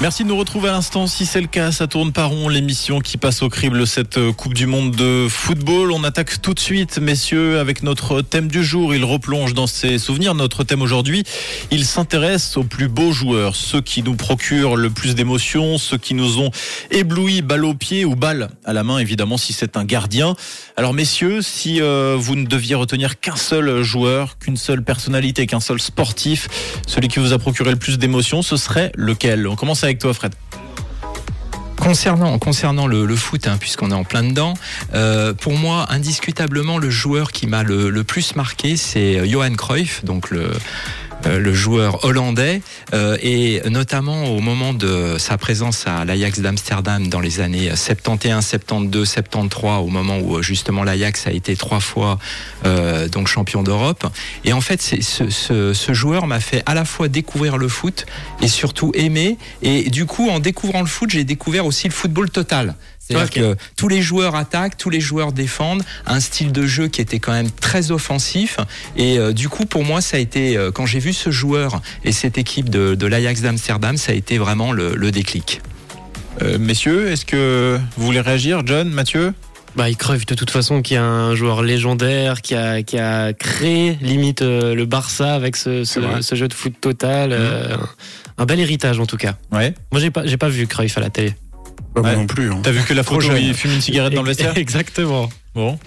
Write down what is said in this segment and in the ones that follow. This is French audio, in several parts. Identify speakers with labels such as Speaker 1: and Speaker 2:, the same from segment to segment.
Speaker 1: Merci de nous retrouver à l'instant. Si c'est le cas, ça tourne par rond l'émission qui passe au crible cette euh, Coupe du Monde de football. On attaque tout de suite, messieurs, avec notre thème du jour. Il replonge dans ses souvenirs. Notre thème aujourd'hui, il s'intéresse aux plus beaux joueurs, ceux qui nous procurent le plus d'émotions, ceux qui nous ont éblouis, balle au pied ou balle à la main, évidemment, si c'est un gardien. Alors, messieurs, si euh, vous ne deviez retenir qu'un seul joueur, qu'une seule personnalité, qu'un seul sportif, celui qui vous a procuré le plus d'émotions, ce serait lequel? On commence toi, Fred.
Speaker 2: Concernant, le, foot, hein, puisqu'on est en plein dedans, euh, pour moi, indiscutablement, le joueur qui m'a le, le plus marqué, c'est Johan Cruyff, donc le, euh, le joueur hollandais, euh, et notamment au moment de sa présence à l'Ajax d'Amsterdam dans les années 71, 72, 73, au moment où justement l'Ajax a été trois fois euh, donc champion d'Europe. Et en fait, ce, ce, ce joueur m'a fait à la fois découvrir le foot et surtout aimer. Et du coup, en découvrant le foot, j'ai découvert aussi le football total. C'est-à-dire que tous les joueurs attaquent, tous les joueurs défendent, un style de jeu qui était quand même très offensif. Et euh, du coup, pour moi, ça a été, euh, quand j'ai vu ce joueur et cette équipe de, de l'Ajax d'Amsterdam, ça a été vraiment le, le déclic.
Speaker 1: Euh, messieurs, est-ce que vous voulez réagir John, Mathieu?
Speaker 3: Bah, il crève de toute façon, qui est un joueur légendaire, qui a, qui a créé limite euh, le Barça avec ce, ce,
Speaker 1: vrai.
Speaker 3: ce jeu de foot total. euh, un bel héritage en tout cas.
Speaker 1: Ouais.
Speaker 3: Moi, j'ai pas, j'ai pas vu Cruyff à la télé.
Speaker 4: Pas moi non plus. hein.
Speaker 1: T'as vu que la photo, il fume une cigarette dans le vestiaire
Speaker 3: Exactement.
Speaker 1: Bon.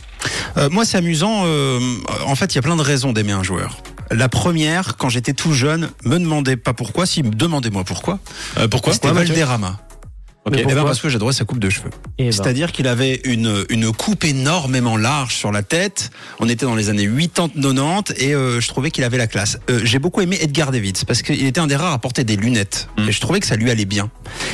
Speaker 4: Euh, moi, c'est amusant. euh, en fait, il y a plein de raisons d'aimer un joueur. La première, quand j'étais tout jeune, me demandez pas pourquoi, si demandez-moi pourquoi.
Speaker 1: Euh, pourquoi
Speaker 4: C'était Valderrama.
Speaker 1: Ok.
Speaker 3: Mais
Speaker 4: Eh ben parce que j'adorais sa coupe de cheveux.
Speaker 3: Et ben,
Speaker 4: C'est-à-dire qu'il avait une, une coupe énormément large sur la tête. On était dans les années 80-90 et euh, je trouvais qu'il avait la classe. Euh, J'ai beaucoup aimé Edgar Davids parce qu'il était un des rares à porter des lunettes
Speaker 1: Mm.
Speaker 4: et je trouvais que ça lui allait bien.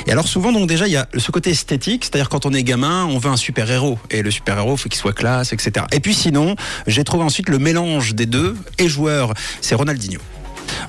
Speaker 4: Et alors souvent donc déjà il y a ce côté esthétique, c'est-à-dire quand on est gamin, on veut un super héros et le super héros faut qu'il soit classe, etc. Et puis sinon, j'ai trouvé ensuite le mélange des deux et joueur, c'est Ronaldinho.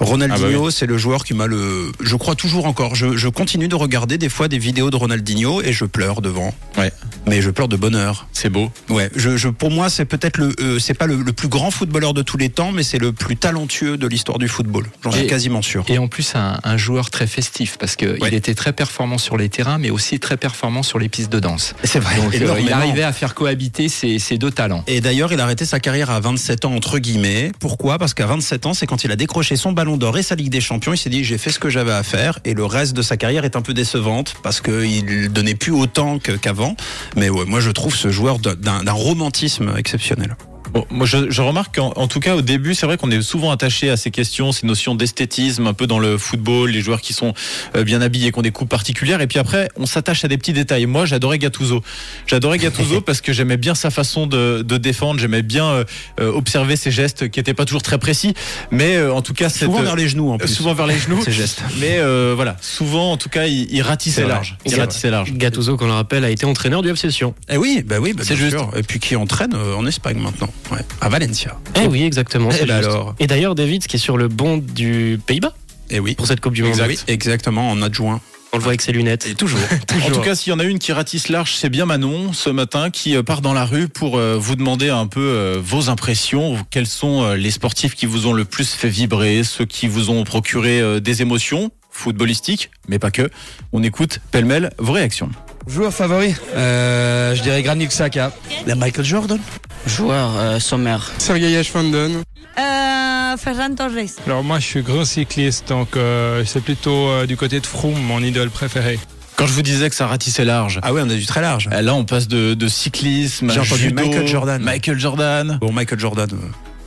Speaker 4: Ronaldinho,
Speaker 1: Ah bah
Speaker 4: c'est le joueur qui m'a le. Je crois toujours encore. Je, je continue de regarder des fois des vidéos de Ronaldinho et je pleure devant.
Speaker 1: Ouais.
Speaker 4: Mais je pleure de bonheur.
Speaker 1: C'est beau.
Speaker 4: Ouais. Je, je, pour moi, c'est peut-être le. euh, c'est pas le, le plus grand footballeur de tous les temps, mais c'est le plus talentueux de l'histoire du football. J'en suis quasiment sûr.
Speaker 2: Et en plus, un, un joueur très festif, parce qu'il
Speaker 4: Ouais.
Speaker 2: était très performant sur les terrains, mais aussi très performant sur les pistes de danse.
Speaker 4: C'est vrai.
Speaker 2: Donc, euh, il arrivait à faire cohabiter ces, ces deux talents.
Speaker 4: Et d'ailleurs, il a arrêté sa carrière à 27 ans, entre guillemets. Pourquoi? Parce qu'à 27 ans, c'est quand il a décroché son ballon d'or et sa Ligue des Champions, il s'est dit, j'ai fait ce que j'avais à faire. Et le reste de sa carrière est un peu décevante parce qu'il donnait plus autant qu'avant. Mais moi, je trouve ce joueur d'un romantisme exceptionnel.
Speaker 1: Bon, moi, je, je remarque qu'en en tout cas, au début, c'est vrai qu'on est souvent attaché à ces questions, ces notions d'esthétisme, un peu dans le football, les joueurs qui sont euh, bien habillés, qui ont des coupes particulières. Et puis après, on s'attache à des petits détails. Moi, j'adorais Gattuso. J'adorais Gattuso parce que j'aimais bien sa façon de, de défendre. J'aimais bien euh, euh, observer ses gestes qui n'étaient pas toujours très précis. Mais euh, en tout cas, cette,
Speaker 4: Souvent vers les genoux, en
Speaker 1: euh,
Speaker 4: plus.
Speaker 1: souvent vers les genoux.
Speaker 4: Ces gestes.
Speaker 1: Mais euh, voilà, souvent, en tout cas, il, il ratissait large. Il ratissait large.
Speaker 3: Gattuso, qu'on le rappelle, a été entraîneur du FC Sion.
Speaker 4: Eh oui, bah oui, bah
Speaker 1: C'est
Speaker 4: bien
Speaker 1: juste.
Speaker 4: sûr. Et puis qui entraîne euh, en Espagne maintenant, ouais, à Valencia.
Speaker 3: Eh oui, exactement.
Speaker 4: Eh
Speaker 3: c'est
Speaker 4: ben alors.
Speaker 3: Et d'ailleurs, David, qui est sur le banc du Pays-Bas
Speaker 4: Eh oui.
Speaker 3: pour cette Coupe du Monde.
Speaker 4: Exactement, en adjoint.
Speaker 3: On le voit avec ses lunettes.
Speaker 4: Et toujours.
Speaker 1: En tout cas, s'il y en a une qui ratisse large, c'est bien Manon ce matin qui euh, part dans la rue pour euh, vous demander un peu euh, vos impressions. Quels sont les sportifs qui vous ont le plus fait vibrer, ceux qui vous ont procuré des émotions footballistiques, mais pas que. On écoute pêle-mêle vos réactions.
Speaker 5: Joueur favori euh, Je dirais Granit Xhaka.
Speaker 4: La Michael Jordan
Speaker 6: Joueur euh, sommaire.
Speaker 5: Sergei Ashfandon.
Speaker 7: Euh, Ferran Torres.
Speaker 8: Alors moi je suis grand cycliste donc euh, c'est plutôt euh, du côté de Froome mon idole préférée.
Speaker 1: Quand je vous disais que ça ratissait large,
Speaker 4: Ah oui, on a du très large.
Speaker 1: là on passe de, de cyclisme,
Speaker 4: J'ai entendu
Speaker 1: judo,
Speaker 4: Michael Jordan.
Speaker 1: Michael Jordan.
Speaker 4: Bon, Michael Jordan.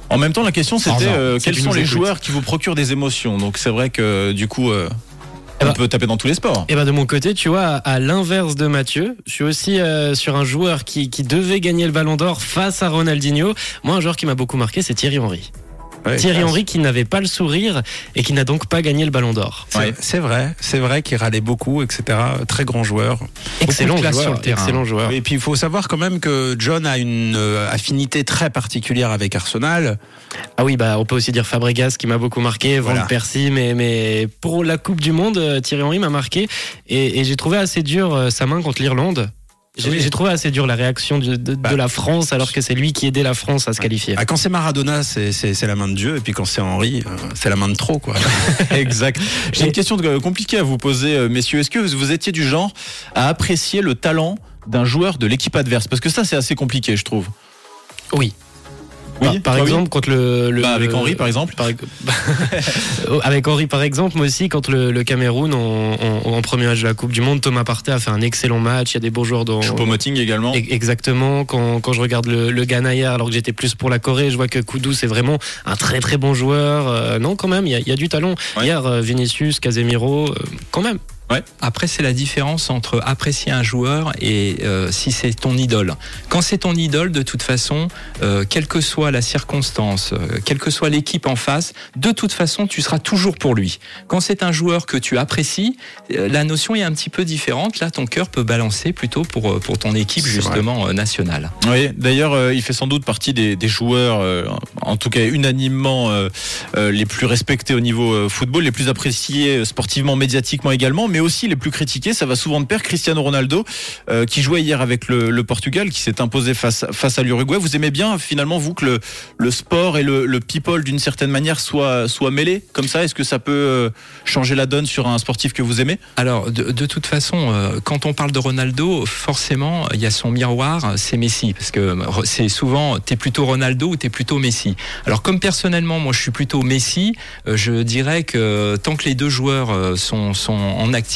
Speaker 1: En même temps, la question c'était euh,
Speaker 3: C'est
Speaker 1: quels sont les
Speaker 3: écoute.
Speaker 1: joueurs qui vous procurent des émotions? Donc c'est vrai que du coup, on
Speaker 3: ben-
Speaker 1: peut taper dans tous les sports.
Speaker 3: Et ben de mon côté, tu vois, à l'inverse de Mathieu, je suis aussi euh, sur un joueur qui, qui devait gagner le Ballon d'Or face à Ronaldinho. Moi, un joueur qui m'a beaucoup marqué, c'est Thierry Henry.
Speaker 4: Ouais,
Speaker 3: Thierry. Henry qui n'avait pas le sourire et qui n'a donc pas gagné le Ballon d'Or.
Speaker 4: C'est
Speaker 1: Ouais.
Speaker 4: vrai, c'est vrai qu'il râlait beaucoup, etc. Très grand joueur.
Speaker 3: Excellent joueur,
Speaker 2: sur le terrain.
Speaker 3: excellent joueur.
Speaker 4: Et puis il faut savoir quand même que John a une euh, affinité très particulière avec Arsenal.
Speaker 3: Ah oui, bah on peut aussi dire Fabregas qui m'a beaucoup marqué, Van
Speaker 4: Voilà.
Speaker 3: Persie, mais mais pour la Coupe du Monde, euh, Thierry Henry m'a marqué et, et j'ai trouvé assez dur euh, sa main contre l'Irlande. J'ai trouvé assez dur la réaction de, de- de la France alors que c'est lui qui aidait la France à se qualifier.
Speaker 4: Ah, quand c'est Maradona, c'est- la main de Dieu, et puis quand c'est Henri, euh, c'est la main de trop, quoi.
Speaker 1: Exact. J'ai une question de- compliquée à vous poser, euh, messieurs. Est-ce que vous, vous étiez du genre à apprécier le talent d'un joueur de l'équipe adverse? Parce que ça, c'est assez compliqué, je trouve.
Speaker 3: Oui.
Speaker 1: Oui,
Speaker 3: par
Speaker 1: oui
Speaker 3: exemple, contre le, le-
Speaker 1: Bah, avec Henri, par exemple.
Speaker 3: par- avec Henri, par exemple, moi aussi, contre le, le Cameroun en, premier match de la Coupe du Monde, Thomas Partey a fait un excellent match. Il y a des beaux joueurs dans.
Speaker 1: Choupo-Moting également.
Speaker 3: Exactement. Quand, quand je regarde le, le Ghana hier, alors que j'étais plus pour la Corée, je vois que Koudou c'est vraiment un très très bon joueur. Euh, non, quand même, il y a, il y a du talent.
Speaker 1: Ouais.
Speaker 3: Hier, euh, Vinicius, Casemiro, euh, quand même.
Speaker 2: Après, c'est la différence entre apprécier un joueur et euh, si c'est ton idole. Quand c'est ton idole, de toute façon, euh, quelle que soit la circonstance, euh, quelle que soit l'équipe en face, de toute façon, tu seras toujours pour lui. Quand c'est un joueur que tu apprécies, la notion est un petit peu différente. Là, ton cœur peut balancer plutôt pour, pour ton équipe, justement, nationale.
Speaker 1: Oui, d'ailleurs, il fait sans doute partie des, des joueurs, en tout cas unanimement, les plus respectés au niveau football, les plus appréciés sportivement, médiatiquement également, mais aussi les plus critiqués. Ça va souvent de pair. Cristiano Ronaldo, euh, qui jouait hier avec le, Portugal, qui s'est imposé face, face à l'Uruguay. Vous aimez bien, finalement, vous, que le, le sport et le, le people, d'une certaine manière, soient, soient mêlés comme ça? Est-ce que ça peut euh, changer la donne sur un sportif que vous aimez?
Speaker 2: Alors, de, toute façon, euh, quand on parle de Ronaldo, forcément, il y a son miroir, c'est Messi, parce que c'est souvent, t'es plutôt Ronaldo ou t'es plutôt Messi. Alors, comme personnellement, moi, je suis plutôt Messi, je dirais que tant que les deux joueurs sont, sont en activité,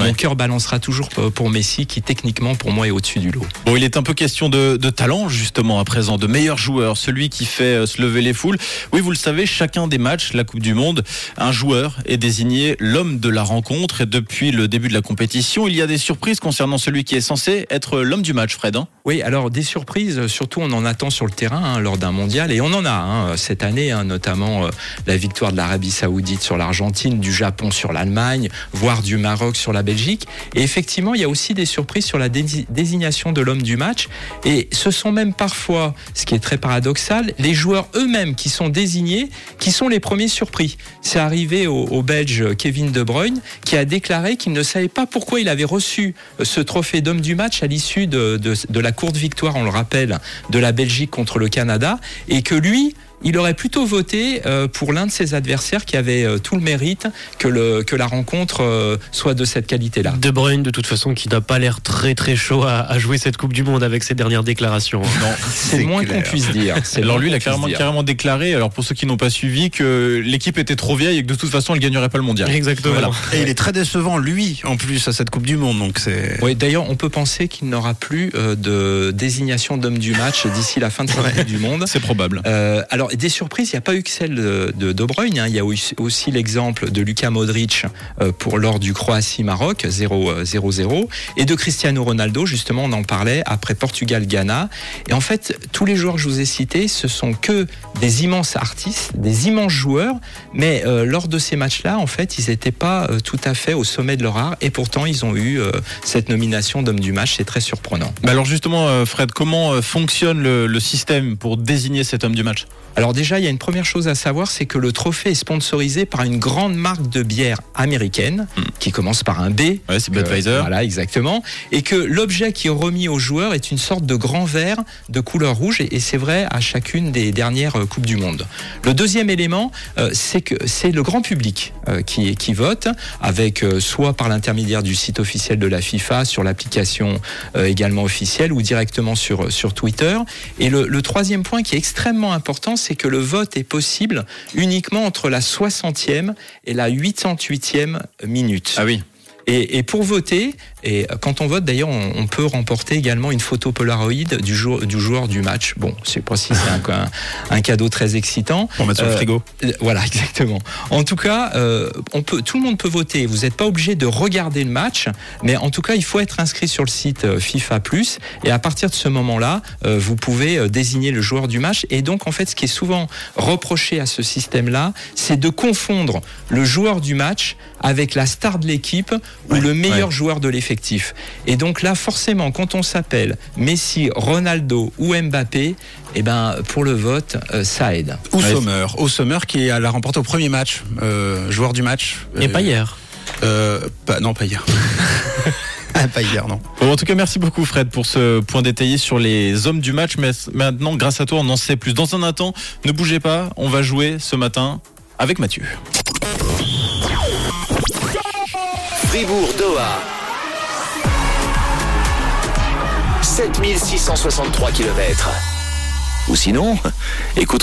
Speaker 2: Mon cœur balancera toujours pour- Messi, qui techniquement, pour moi, est au-dessus du lot.
Speaker 1: Bon, il est un peu question de, de talent, justement, à présent, de meilleur joueur, celui qui fait euh, se lever les foules. Oui, vous le savez, chacun des matchs, la Coupe du Monde, un joueur est désigné l'homme de la rencontre. Et depuis le début de la compétition, il y a des surprises concernant celui qui est censé être l'homme du match, Fred. hein
Speaker 2: Oui, alors des surprises, surtout on en attend sur le terrain hein, lors d'un mondial, et on en a hein, cette année, notamment euh, la victoire de l'Arabie Saoudite sur l'Argentine, du Japon sur l'Allemagne, voire du Maroc sur la Belgique. Et effectivement, il y a aussi des surprises sur la dési- désignation de l'homme du match, et ce sont même parfois, ce qui est très paradoxal, les joueurs eux-mêmes qui sont désignés, qui sont les premiers surpris. C'est arrivé au, Belge Kevin De Bruyne, qui a déclaré qu'il ne savait pas pourquoi il avait reçu euh, ce trophée d'homme du match à l'issue de, de la courte victoire, on le rappelle, de la Belgique contre le Canada, et que lui, il aurait plutôt voté euh, pour l'un de ses adversaires qui avait euh, tout le mérite que, le, que la rencontre euh, soit de cette qualité-là.
Speaker 3: De Bruyne, de toute façon, qui n'a pas l'air très très chaud à, à jouer cette Coupe du Monde avec ses dernières déclarations.
Speaker 1: Non.
Speaker 2: C'est moins qu'on puisse dire. C'est
Speaker 1: Alors lui, il a carrément, déclaré, alors pour ceux qui n'ont pas suivi, que l'équipe était trop vieille et que de toute façon, elle gagnerait pas le mondial.
Speaker 3: Exactement.
Speaker 1: Voilà.
Speaker 4: Et il est très décevant, lui, en plus, à cette Coupe du Monde, donc c'est.
Speaker 2: Oui, d'ailleurs, on peut penser qu'il n'aura plus euh, de désignation d'homme du match d'ici la fin de cette Coupe du Monde.
Speaker 1: C'est probable.
Speaker 2: Euh, alors, des surprises, il n'y a pas eu que celle de De, Bruyne. hein. Il y a aussi l'exemple de Luka Modric euh, pour lors du Croatie-Maroc 0-0 et de Cristiano Ronaldo. Justement, on en parlait après Portugal-Ghana. Et en fait, tous les joueurs que je vous ai cités, ce sont que des immenses artistes, des immenses joueurs. Mais euh, lors de ces matchs-là, en fait, ils n'étaient pas euh, tout à fait au sommet de leur art. Et pourtant, ils ont eu euh, cette nomination d'homme du match. C'est très surprenant.
Speaker 1: Bah alors justement, euh, Fred, comment euh, fonctionne le système pour désigner cet homme du match?
Speaker 2: Alors déjà, il y a une première chose à savoir, c'est que le trophée est sponsorisé par une grande marque de bière américaine qui commence par un B.
Speaker 1: Ouais, c'est Budweiser.
Speaker 2: Voilà, exactement. Et que l'objet qui est remis aux joueurs est une sorte de grand verre de couleur rouge, et, et c'est vrai à chacune des dernières euh, Coupes du Monde. Le deuxième élément, euh, c'est que c'est le grand public euh, qui, qui vote, avec soit par l'intermédiaire du site officiel de la FIFA, sur l'application également officielle, ou directement sur, sur Twitter. Et le, le troisième point qui est extrêmement important, c'est que le vote est possible uniquement entre la 60e et la 88e minute.
Speaker 1: Ah oui.
Speaker 2: Et, et pour voter, et quand on vote d'ailleurs, on, on peut remporter également une photo Polaroid du, jour, du joueur du match. Bon, je sais pas si c'est un, un, cadeau très excitant.
Speaker 4: Pour mettre sur le
Speaker 2: Euh,
Speaker 4: frigo.
Speaker 2: Euh, Voilà, exactement. En tout cas, euh, on peut, tout le monde peut voter. Vous n'êtes pas obligé de regarder le match, mais en tout cas, il faut être inscrit sur le site FIFA Plus. Et à partir de ce moment-là, euh, vous pouvez désigner le joueur du match. Et donc, en fait, ce qui est souvent reproché à ce système-là, c'est de confondre le joueur du match avec la star de l'équipe ou
Speaker 1: Ouais,
Speaker 2: le meilleur
Speaker 1: ouais.
Speaker 2: joueur de l'effectif. Et donc là, forcément, quand on s'appelle Messi, Ronaldo ou Mbappé, eh ben, pour le vote, euh, ça aide.
Speaker 4: Ou
Speaker 1: Ouais,
Speaker 4: Sommer. Au Sommer qui l'a remporté au premier match, euh, joueur du match.
Speaker 3: Et
Speaker 4: Euh,
Speaker 3: pas hier.
Speaker 4: euh, pas- Non, pas hier. pas hier, non.
Speaker 1: Bon, en tout cas, merci beaucoup Fred pour ce point détaillé sur les hommes du match. Mais maintenant, grâce à toi, on en sait plus. Dans un instant, ne bougez pas, on va jouer ce matin avec Mathieu.
Speaker 9: Fribourg-Doha. 7663 km. Ou sinon, écoute.